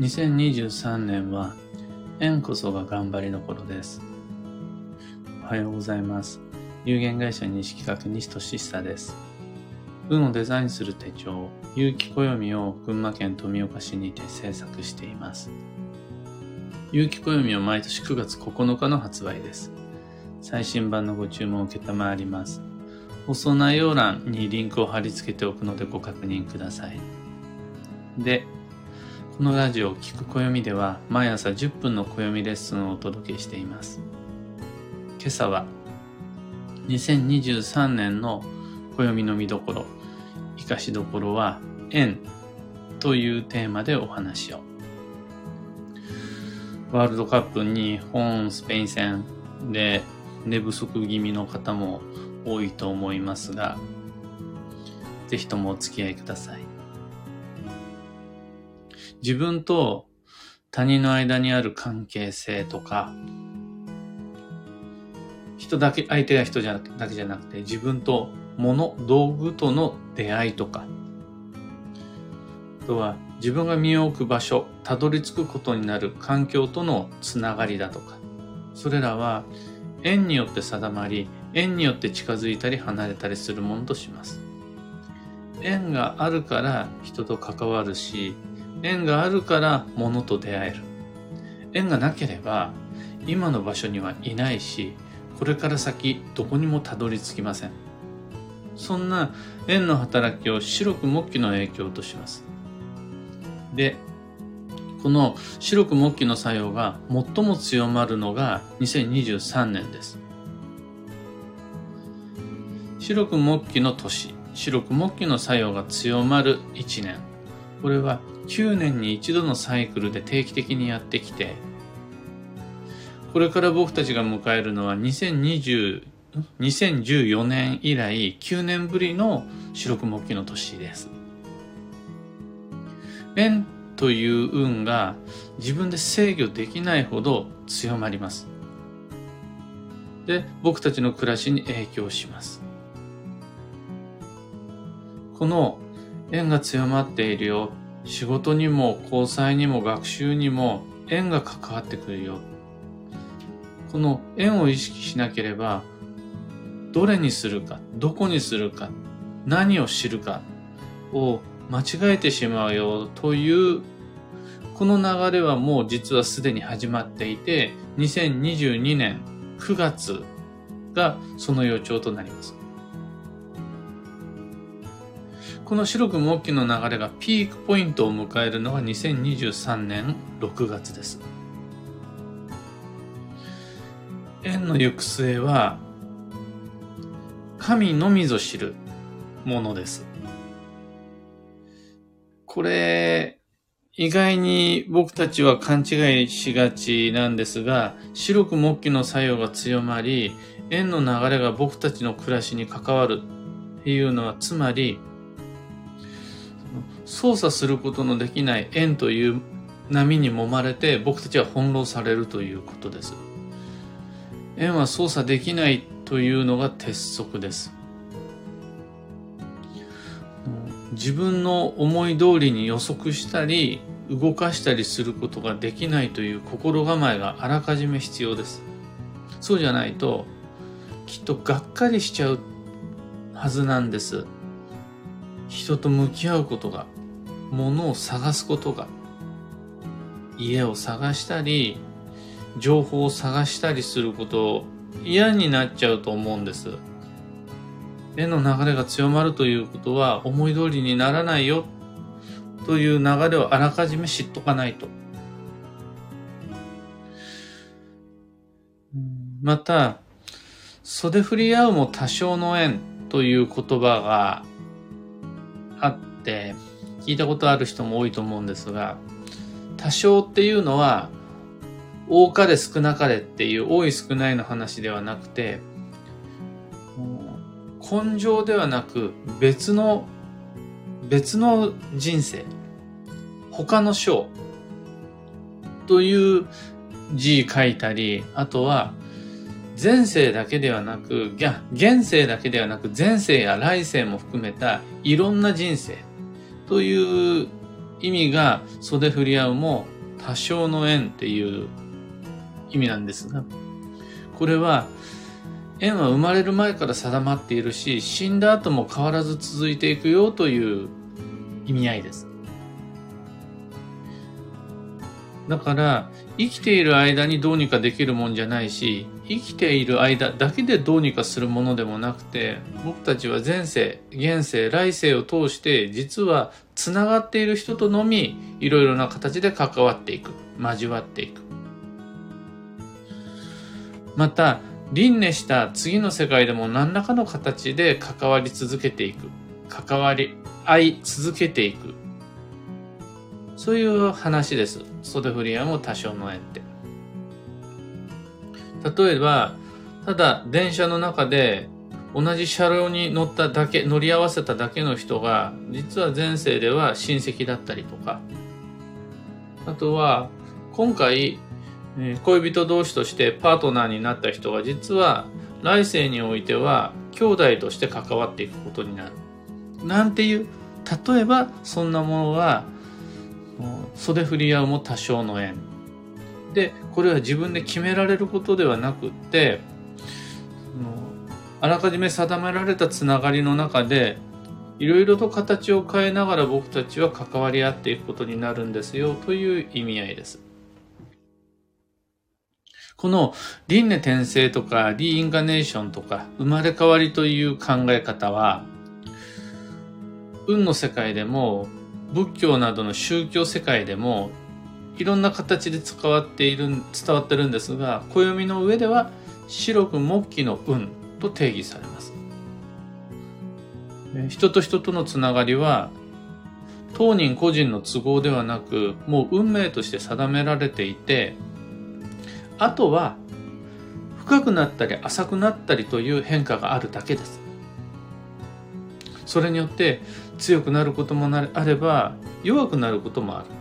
2023年は縁こそが頑張りの頃です。おはようございます。有限会社西企画西俊久です。運をデザインする手帳、有機暦を群馬県富岡市にて制作しています。有機暦は毎年9月9日の発売です。最新版のご注文を受けたまわります。放送内容欄にリンクを貼り付けておくのでご確認ください。で、このラジオ聞く暦では毎朝10分の暦レッスンをお届けしています。今朝は2023年の暦の見どころ、生かしどころは縁というテーマでお話を。ワールドカップ日本スペイン戦で寝不足気味の方も多いと思いますが、ぜひともお付き合いください。自分と他人の間にある関係性とか、人だけ、相手が人じゃだけじゃなくて、自分と物、道具との出会いとか、あとは自分が身を置く場所、たどり着くことになる環境とのつながりだとか、それらは縁によって定まり、縁によって近づいたり離れたりするものとします。縁があるから人と関わるし、縁があるから物と出会える。縁がなければ今の場所にはいないし、これから先どこにもたどり着きません。そんな縁の働きを白く木器の影響とします。で、この白く木器の作用が最も強まるのが2023年です。白く木器の年、白く木器の作用が強まる1年。これは9年に一度のサイクルで定期的にやってきて、これから僕たちが迎えるのは2020 2014年以来9年ぶりの白く木器の年です。縁という運が自分で制御できないほど強まります。で、僕たちの暮らしに影響します。この縁が強まっているよ。仕事にも交際にも学習にも縁が関わってくるよ。この縁を意識しなければ、どれにするか、どこにするか、何を知るかを間違えてしまうよという、この流れはもう実はすでに始まっていて、2022年9月がその予兆となります。この白く木器の流れがピークポイントを迎えるのが2023年6月です。縁の行く末は、神のみぞ知るものです。これ、意外に僕たちは勘違いしがちなんですが、白く木器の作用が強まり、縁の流れが僕たちの暮らしに関わるっていうのは、つまり、操作することのできない縁という波に揉まれて僕たちは翻弄されるということです。縁は操作できないというのが鉄則です。自分の思い通りに予測したり動かしたりすることができないという心構えがあらかじめ必要です。そうじゃないときっとがっかりしちゃうはずなんです。人と向き合うことが、物を探すことが、家を探したり、情報を探したりすること嫌になっちゃうと思うんです。絵の流れが強まるということは思い通りにならないよという流れをあらかじめ知っとかないと。また、袖振り合うも多少の縁という言葉があって、聞いたことある人も多いと思うんですが、多少っていうのは、多かれ少なかれっていう多い少ないの話ではなくて、根性ではなく別の、別の人生、他の章という字書いたり、あとは前世だけではなく、現世だけではなく前世や来世も含めたいろんな人生という意味が袖振り合うも多少の縁っていう意味なんですが、これは縁は生まれる前から定まっているし、死んだ後も変わらず続いていくよという意味合いです。だから、生きている間にどうにかできるもんじゃないし、生きている間だけでどうにかするものでもなくて、僕たちは前世、現世、来世を通して、実は繋がっている人とのみ、いろいろな形で関わっていく。交わっていく。また、輪廻した次の世界でも何らかの形で関わり続けていく。関わり合い続けていく。そういう話です。袖振り屋も多少の縁って。例えば、ただ電車の中で同じ車両に乗っただけ、乗り合わせただけの人が、実は前世では親戚だったりとか、あとは、今回、恋人同士としてパートナーになった人が実は来世においては兄弟として関わっていくことになる。なんていう、例えばそんなものは袖振り合うも多少の縁。で、これは自分で決められることではなくって、あらかじめ定められたつながりの中で、いろいろと形を変えながら僕たちは関わり合っていくことになるんですよという意味合いです。この輪廻転生とかリインカネーションとか生まれ変わりという考え方は運の世界でも仏教などの宗教世界でもいろんな形で使わっている伝わってるんですが暦の上では白く木器の運と定義されます。人と人とのつながりは当人個人の都合ではなくもう運命として定められていてあとは深くなったり浅くなったりという変化があるだけです。それによって強くなることもあれば弱くなることもある。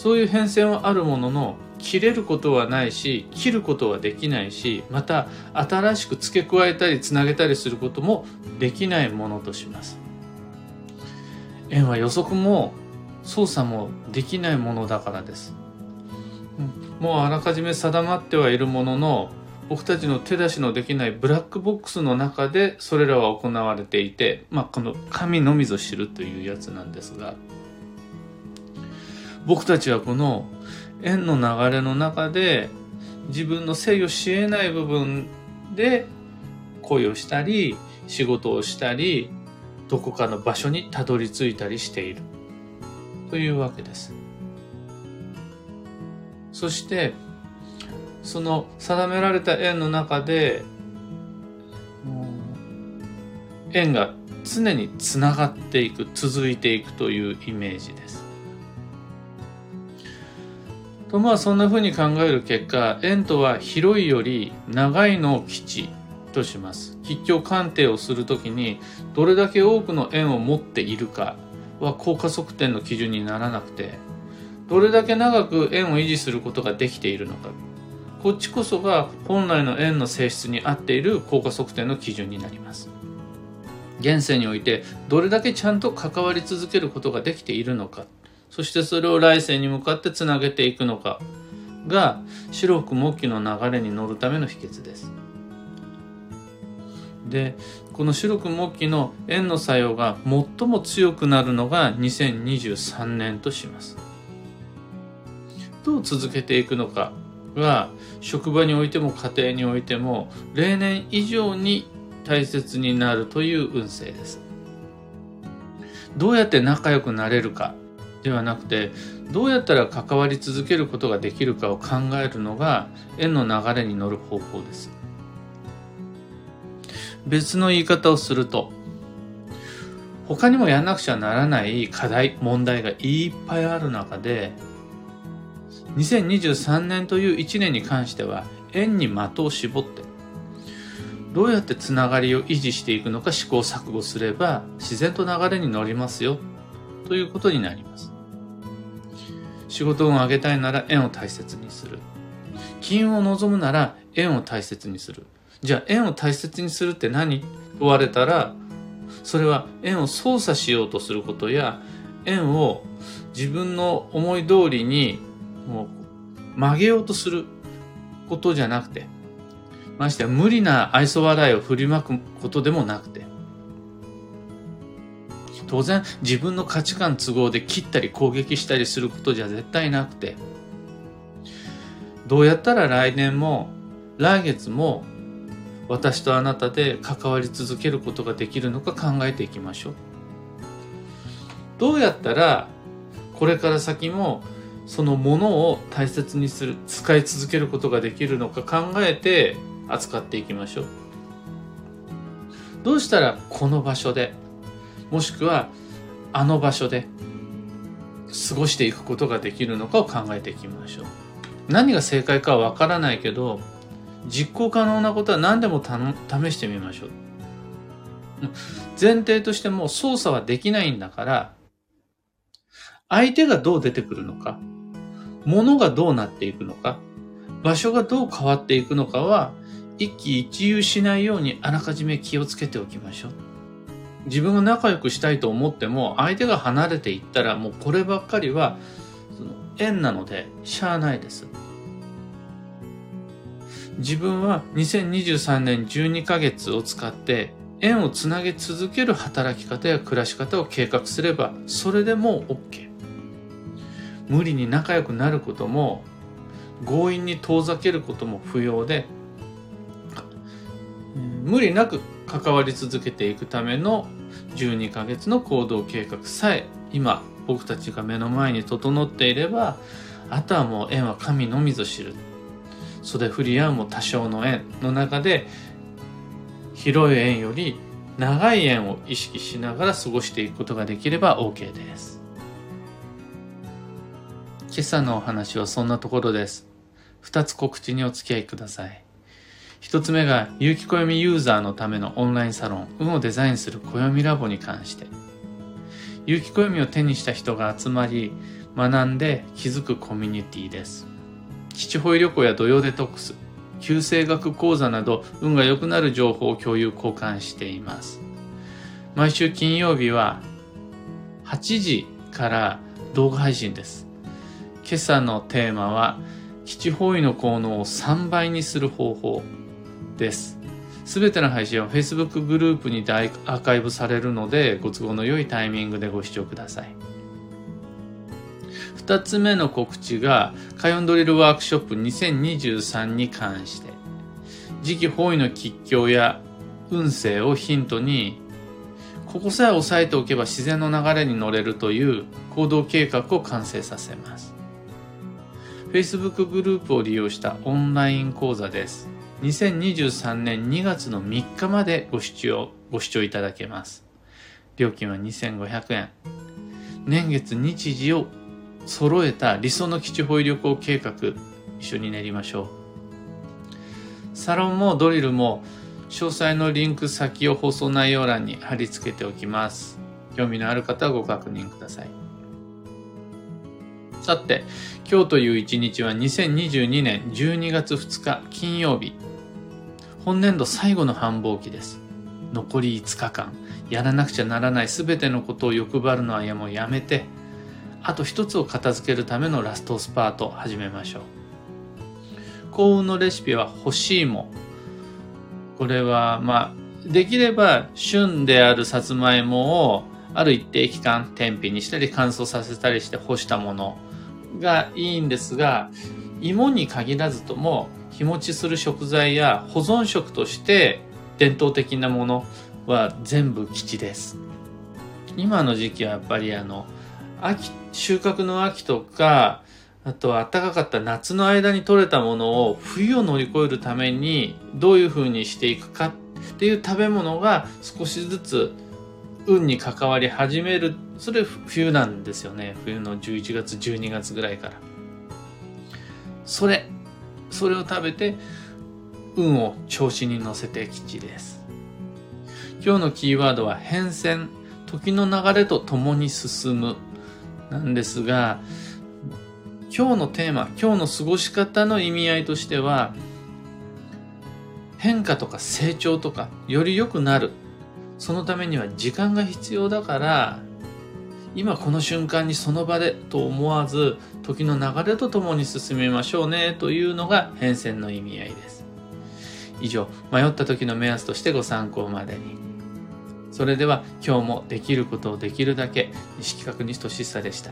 そういう変遷はあるものの切れることはないし切ることはできないしまた新しく付け加えたりつなげたりすることもできないものとします。円は予測も操作もできないものだからです、もうあらかじめ定まってはいるものの僕たちの手出しのできないブラックボックスの中でそれらは行われていて、まあ、この神のみぞ知るというやつなんですが僕たちはこの円の流れの中で自分の制御し得ない部分で恋をしたり仕事をしたりどこかの場所にたどり着いたりしているというわけです。そしてその定められた円の中で円が常につながっていく続いていくというイメージです。とまあそんな風に考える結果円とは広いより長いのを基地とします。吉祥鑑定をするときにどれだけ多くの円を持っているかは効果測定の基準にならなくてどれだけ長く円を維持することができているのかこっちこそが本来の円の性質に合っている効果測定の基準になります。現世においてどれだけちゃんと関わり続けることができているのか、そしてそれを来世に向かってつなげていくのかが白く木器の流れに乗るための秘訣です。で、この白く木器の円の作用が最も強くなるのが2023年とします。どう続けていくのかは職場においても家庭においても例年以上に大切になるという運勢です。どうやって仲良くなれるかではなくてどうやったら関わり続けることができるかを考えるのが縁の流れに乗る方法です。別の言い方をすると他にもやんなくちゃならない課題問題がいっぱいある中で2023年という1年に関しては円に的を絞ってどうやってつながりを維持していくのか試行錯誤すれば自然と流れに乗りますよということになります。仕事運を上げたいなら円を大切にする。金運を望むなら円を大切にする。じゃあ円を大切にするって何？問われたらそれは円を操作しようとすることや円を自分の思い通りにもう曲げようとすることじゃなくて、ましてや無理な愛想笑いを振りまくことでもなくて、当然自分の価値観都合で切ったり攻撃したりすることじゃ絶対なくて、どうやったら来年も来月も私とあなたで関わり続けることができるのか考えていきましょう。どうやったらこれから先もそのものを大切にする、使い続けることができるのか考えて扱っていきましょう。どうしたらこの場所で、もしくはあの場所で過ごしていくことができるのかを考えていきましょう。何が正解かはわからないけど、実行可能なことは何でも試してみましょう。前提としても操作はできないんだから、相手がどう出てくるのか、物がどうなっていくのか、場所がどう変わっていくのかは、一喜一憂しないようにあらかじめ気をつけておきましょう。自分が仲良くしたいと思っても、相手が離れていったら、もうこればっかりは、その縁なので、しゃあないです。自分は2023年12ヶ月を使って縁をつなげ続ける働き方や暮らし方を計画すればそれでも OK 無理に仲良くなることも強引に遠ざけることも不要で無理なく関わり続けていくための12ヶ月の行動計画さえ今僕たちが目の前に整っていればあとはもう縁は神のみぞ知る袖振り合うも多少の縁の中で広い縁より長い縁を意識しながら過ごしていくことができれば OK です。今朝のお話はそんなところです。二つ告知にお付き合いください。一つ目が、有機暦ユーザーのためのオンラインサロン、運をデザインする暦ラボに関して。有機暦を手にした人が集まり、学んで気づくコミュニティです。基地保医旅行や土曜デトックス、旧生学講座など運が良くなる情報を共有交換しています。毎週金曜日は8時から動画配信です。今朝のテーマは基地方位の効能を3倍にする方法です。すべての配信は Facebook グループにアーカイブされるのでご都合の良いタイミングでご視聴ください。2つ目の告知が、カヨンドリルワークショップ2023に関して、時期方位の吉凶や運勢をヒントに、ここさえ押さえておけば自然の流れに乗れるという行動計画を完成させます。Facebook グループを利用したオンライン講座です。2023年2月の3日までご視聴、ご視聴いただけます。料金は2500円。年月日時を揃えた理想の基地保医旅行計画一緒に練りましょうサロンもドリルも詳細のリンク先を放送内容欄に貼り付けておきます興味のある方はご確認くださいさて今日という一日は2022年12月2日金曜日本年度最後の繁忙期です残り5日間やらなくちゃならない全てのことを欲張るのはやもうやめてあと一つを片付けるためのラストスパート始めましょう。幸運のレシピは干し芋。これは、まあ、できれば旬であるさつまいもをある一定期間天日にしたり乾燥させたりして干したものがいいんですが、芋に限らずとも日持ちする食材や保存食として伝統的なものは全部基地です。今の時期はやっぱりあの、秋、収穫の秋とか、あとは暖かかった夏の間に採れたものを冬を乗り越えるためにどういう風にしていくかっていう食べ物が少しずつ運に関わり始める。それ冬なんですよね。冬の11月、12月ぐらいから。それ、それを食べて運を調子に乗せて吉です。今日のキーワードは変遷。時の流れと共に進むなんですが、今日のテーマ、今日の過ごし方の意味合いとしては、変化とか成長とか、より良くなる。そのためには時間が必要だから、今この瞬間にその場でと思わず、時の流れとともに進みましょうねというのが変遷の意味合いです。以上、迷った時の目安としてご参考までに。それでは今日もできることをできるだけ、西企画西俊久でした。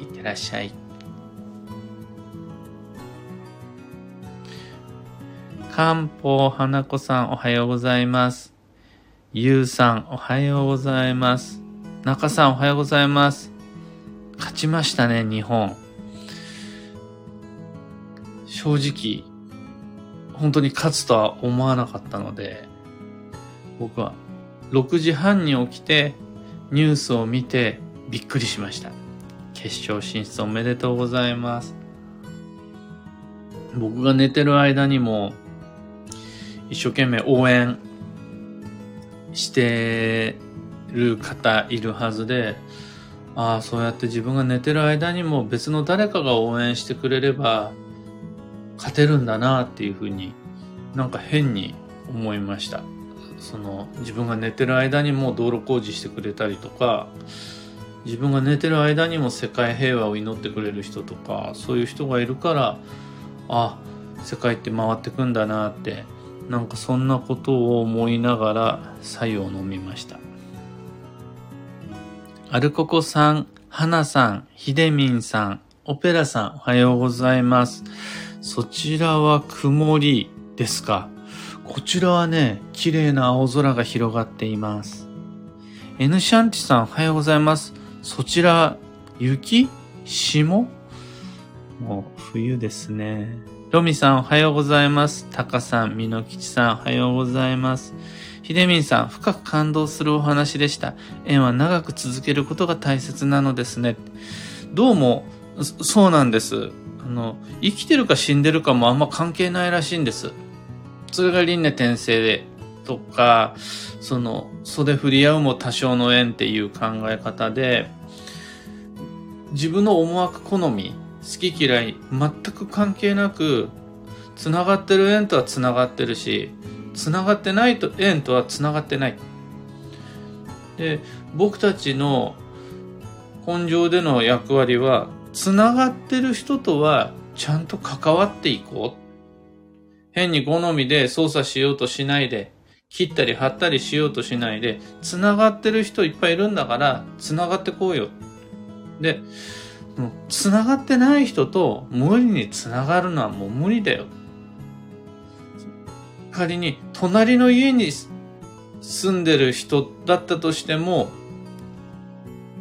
いってらっしゃい。漢方花子さんおはようございます。ゆうさんおはようございます。中さんおはようございます。勝ちましたね、日本。正直、本当に勝つとは思わなかったので、僕は6時半に起きてニュースを見てびっくりしました。決勝進出おめでとうございます。僕が寝てる間にも一生懸命応援してる方いるはずで、ああ、そうやって自分が寝てる間にも別の誰かが応援してくれれば勝てるんだなっていうふうになんか変に思いました。その自分が寝てる間にも道路工事してくれたりとか、自分が寝てる間にも世界平和を祈ってくれる人とか、そういう人がいるから、あ、世界って回ってくんだなってなんかそんなことを思いながら白湯を飲みました。アルココさん、花さん、ひでみんさん、オペラさん、おはようございます。そちらは曇りですか？こちらはね、綺麗な青空が広がっています。N シャンティさん、おはようございます。そちら、雪？霜？もう冬ですね。ロミさんおはようございます。タカさん、ミノキチさんおはようございます。ヒデミンさん、深く感動するお話でした。縁は長く続けることが大切なのですね。どうも、そうなんです。あの、生きてるか死んでるかもあんま関係ないらしいんです。それが輪廻転生で、とか、その、袖振り合うも多少の縁っていう考え方で、自分の思惑好み、好き嫌い全く関係なくつながってる縁とはつながってるしつながってないと縁とはつながってない。で僕たちの根性での役割はつながってる人とはちゃんと関わっていこう。変に好みで操作しようとしないで切ったり貼ったりしようとしないでつながってる人いっぱいいるんだからつながってこうよ。でつながってない人と無理につながるのはもう無理だよ。仮に隣の家に住んでる人だったとしても、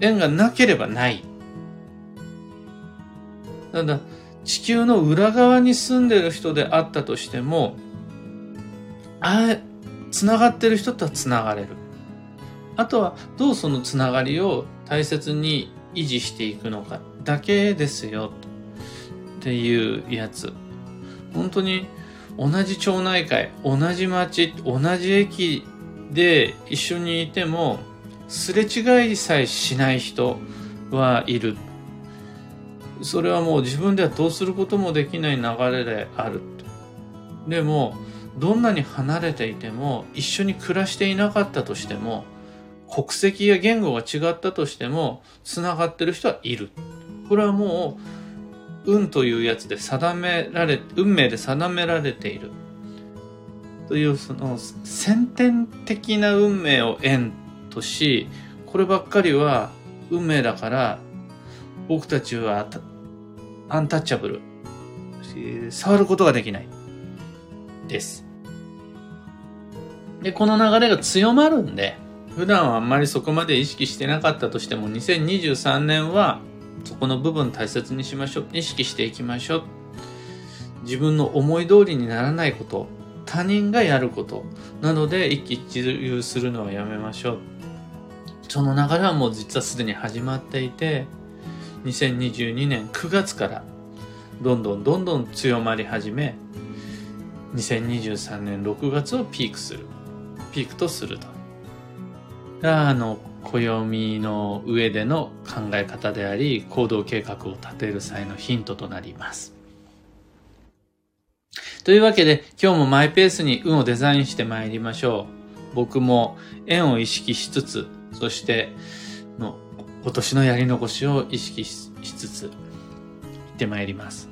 縁がなければない。ただ、地球の裏側に住んでる人であったとしても、あつながってる人とはつながれる。あとは、どうそのつながりを大切に維持していくのかだけですよっていうやつ。本当に同じ町内会、同じ町、同じ駅で一緒にいても、すれ違いさえしない人はいる。それはもう自分ではどうすることもできない流れである。でも、どんなに離れていても、一緒に暮らしていなかったとしても、国籍や言語が違ったとしても、繋がってる人はいる。これはもう、運というやつで定められ、運命で定められている。という、その、先天的な運命を縁とし、こればっかりは運命だから、僕たちはアンタッチャブル。触ることができない。です。で、この流れが強まるんで、普段はあんまりそこまで意識してなかったとしても、2023年はそこの部分大切にしましょう。意識していきましょう。自分の思い通りにならないこと、他人がやることなどで一喜一憂するのはやめましょう。その流れはもう実はすでに始まっていて、2022年9月からどんどんどんどん強まり始め、2023年6月をピークする。ピークとすると。あの、暦の上での考え方であり、行動計画を立てる際のヒントとなります。というわけで、今日もマイペースに運をデザインして参りましょう。僕も縁を意識しつつ、そしての今年のやり残しを意識しつつ、行ってまいります。